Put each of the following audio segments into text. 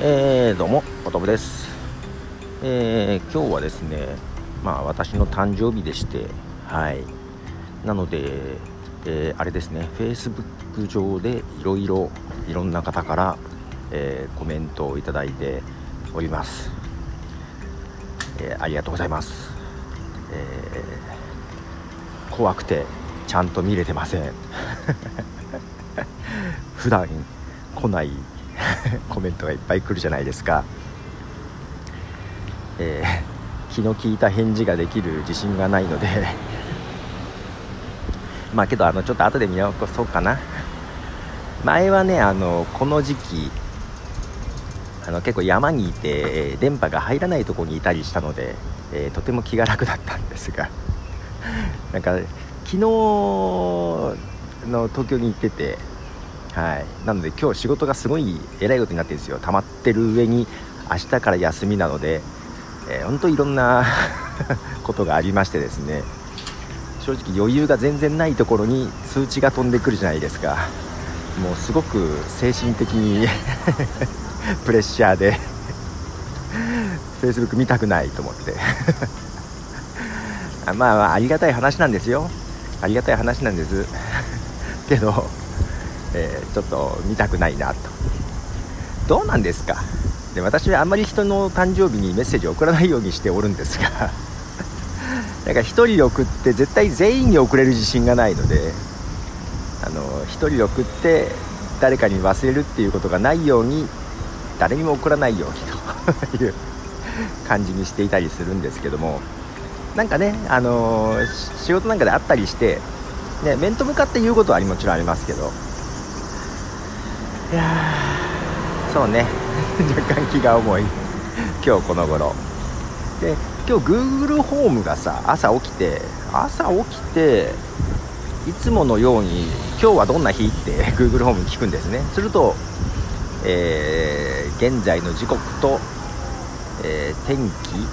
えー、どうも、おとぶです、えー、今日はですね、まあ私の誕生日でして、はい。なので、えー、あれですね、Facebook 上でいろいろいろんな方から、えー、コメントをいただいております。えー、ありがとうございます。えー、怖くてちゃんと見れてません。普段来ない コメントがいっぱい来るじゃないですか、えー、気の利いた返事ができる自信がないので。まあけどあのちょっと後で見直そうかな。前はねあのこの時期あの結構山にいて電波が入らないとこにいたりしたので、えー、とても気が楽だったんですが。なんか昨日の東京に行っててはい。なので今日仕事がすごいえらいことになってるんですよ。溜まってる上に明日から休みなので、えー、本当いろんな ことがありましてですね。正直余裕が全然ないところに通知が飛んでくるじゃないですか。もうすごく精神的に プレッシャーで Facebook 見たくないと思って。まあまあありがたい話なんですよ。ありがたい話なんです。けどえー、ちょっと見たくないなと。どうなんですか？で私はあんまり人の誕生日にメッセージを送らないようにしておるんですが。だから1人送って絶対全員に送れる自信がないのであの1人送って誰かに忘れるっていうことがないように誰にも送らないようにと いう感じにしていたりするんですけども。なんかね、あの、仕事なんかで会ったりして、ね、面と向かって言うことはもちろんありますけどいやそうね。若干気が重い。今日この頃。で今日 Google ホームがさ朝起きて朝起きていつものように今日はどんな日って Google ホームに聞くんですね。すると、えー、現在の時刻と、えー、天気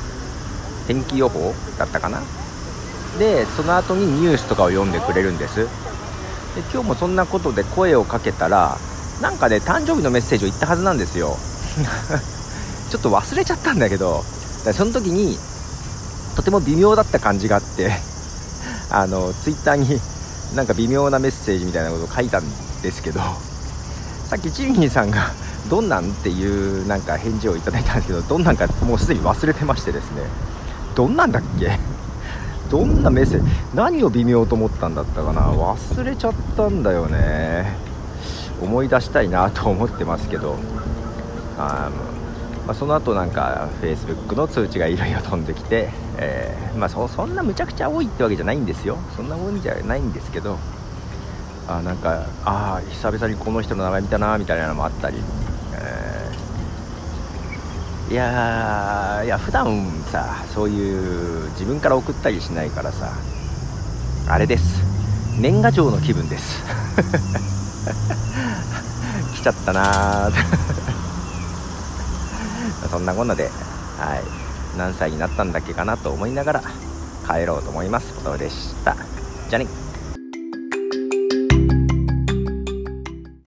天気予報だったかな。でその後にニュースとかを読んでくれるんです。で今日もそんなことで声をかけたらなんかね誕生日のメッセージを言ったはずなんですよ。ちょっと忘れちゃったんだけどその時にとても微妙だった感じがあって あのツイッターになんか微妙なメッセージみたいなことを書いたんですけどさっきチーミーさんがどんなんっていうなんか返事をいただいたんですけどどんなんかもうすでに忘れてましてですね。どんなんだっけ？どんなメッセージ？何を微妙と思ったんだったかな？忘れちゃったんだよね。思い出したいなと思ってますけどあ、まあ、その後なんか Facebook の通知がいろいろ飛んできて、えー、まあそ、そんなむちゃくちゃ多いってわけじゃないんですよ。そんな多いんじゃないんですけどあなんかああ久々にこの人の名前見たなみたいなのもあったり、えー、いやいや普段さそういう自分から送ったりしないからさあれです。年賀状の気分です。来ちゃったな。そんなこんなで、はい、何歳になったんだっけかなと思いながら帰ろうと思います。ことでした。じゃあね。